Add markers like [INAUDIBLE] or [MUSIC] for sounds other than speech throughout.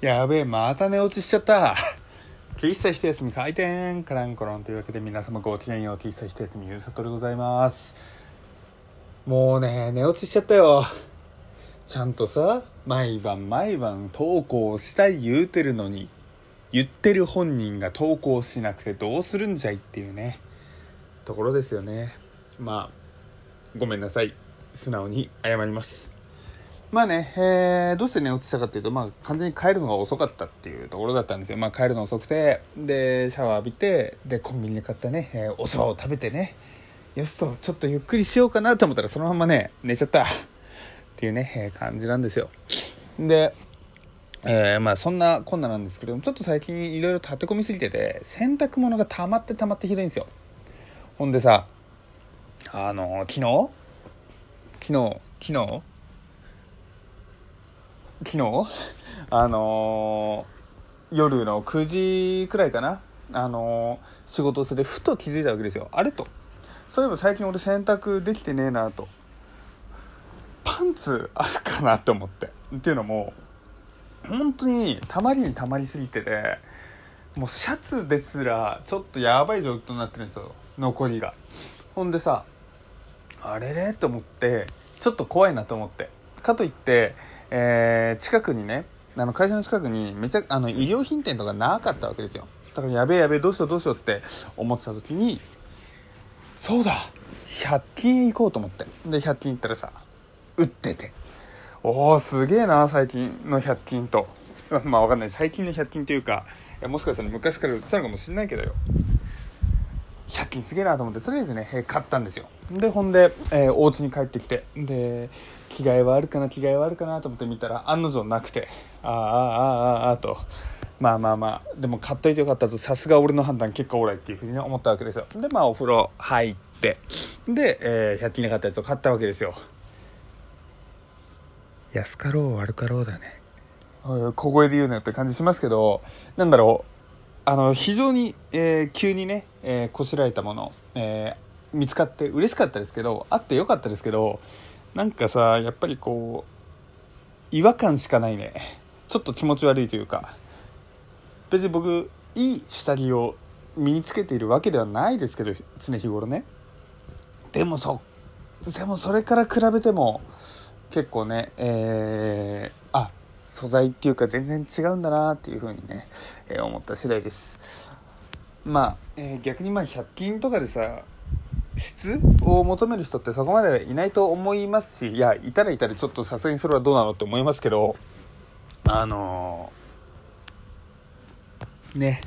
やべえ、また寝落ちしちゃった。喫茶一休み開店カランコロンというわけで皆様ごきげんよう喫茶一休みゆうさとでございます。もうね、寝落ちしちゃったよ。ちゃんとさ、毎晩毎晩投稿したい言うてるのに、言ってる本人が投稿しなくてどうするんじゃいっていうね、ところですよね。まあ、ごめんなさい。素直に謝ります。まあね、えーどうして寝落ちしたかっていうと、まあ、完全に帰るのが遅かったっていうところだったんですよ。まあ、帰るの遅くて、で、シャワー浴びて、で、コンビニで買ったね、えーお蕎麦を食べてね、よしと、ちょっとゆっくりしようかなと思ったら、そのままね、寝ちゃった。っていうね、えー感じなんですよ。で、えーまあそんなこんななんですけどもちょっと最近いろいろ立て込みすぎてて洗濯物が溜まって溜まってひどいんですよ。ほんでさあの昨日？昨日？昨日？昨日？あのー夜の9時くらいかな？あのー仕事をしてふと気づいたわけですよ。あれと。そういえば最近俺洗濯できてねえなと。パンツあるかなって思って。っていうのも本当にたまりにたまりすぎててもうシャツですらちょっとやばい状況になってるんですよ。残りが。ほんでさあれれと思ってちょっと怖いなと思って。かといって、えー近くにねあの会社の近くにめちゃあの衣料品店とかなかったわけですよ。だからやべえやべえどうしようどうしようって思ってた時にそうだ100均行こうと思って。で100均行ったらさ売ってて。おおすげえな最近の100均と。[LAUGHS] まあわかんない。最近の100均というかもしかしたら昔から売ってたのかもしれないけどよ。借金すげえなと思ってとりあえずね買ったんですよ。でほんで、えー、お家に帰ってきてで着替えはあるかな着替えはあるかなと思って見たら案の定なくてああああああとまあまあまあでも買っといてよかったとさすが俺の判断結果オーライっていうふうに思ったわけですよ。でまあお風呂入ってで、えー、100均で買ったやつを買ったわけですよ。安かろう悪かろうだね。小声で言うなって感じしますけどなんだろうあの非常に、えー急にね、えーこしらえたもの、えー見つかって嬉しかったですけどあってよかったですけどなんかさやっぱりこう違和感しかないね。ちょっと気持ち悪いというか。別に僕いい下着を身につけているわけではないですけど常日頃ね。でもそでもそれから比べても結構ねえーあ素材っていうか全然違うんだなっていう風にね、えー思った次第です。まあ、えー逆にまあ100均とかでさ質を求める人ってそこまでいないと思いますしいやいたらいたらちょっとさすがにそれはどうなのって思いますけどあのーね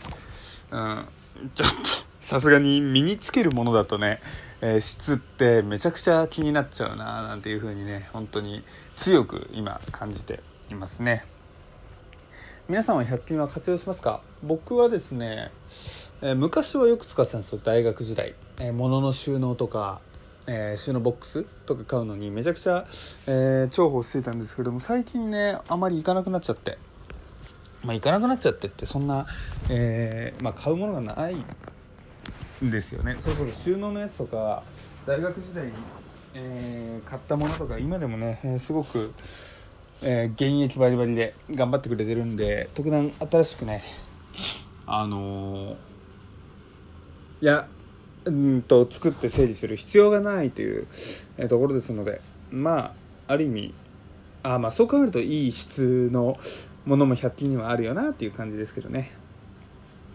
うんちょっとさすがに身につけるものだとね、えー質ってめちゃくちゃ気になっちゃうななんていう風にね本当に強く今感じていますね。皆さんは100均は活用しますか？僕はですね、えー昔はよく使ってたんですよ。大学時代、えー物の収納とか、えー収納ボックスとか買うのにめちゃくちゃ、えー重宝していたんですけども最近ねあまり行かなくなっちゃって。まあ行かなくなっちゃってってそんな、えーまあ、買うものがないんですよね。それこそ収納のやつとか大学時代に、えー買ったものとか今でもね、えーすごく、えー現役バリバリで頑張ってくれてるんで特段新しくねあのーいやうんと作って整理する必要がないという、えーところですのでまあある意味あまあそう考えるといい質のものも100均にはあるよなっていう感じですけどね。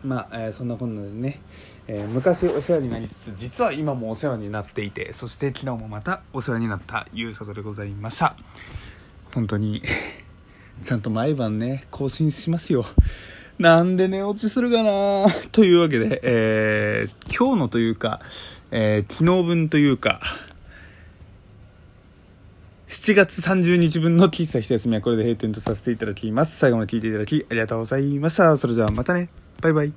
まあ、えーそんなこんなでね、えー昔お世話になりつつ実は今もお世話になっていてそして昨日もまたお世話になったゆうさとでございました本当に [LAUGHS] ちゃんと毎晩ね更新しますよなんで寝落ちするかな [LAUGHS] というわけで、えー今日のというか、えー昨日分というか7月30日分の喫茶一休みはこれで閉店とさせていただきます。最後まで聞いていただきありがとうございました。それではまたね。バイバイ。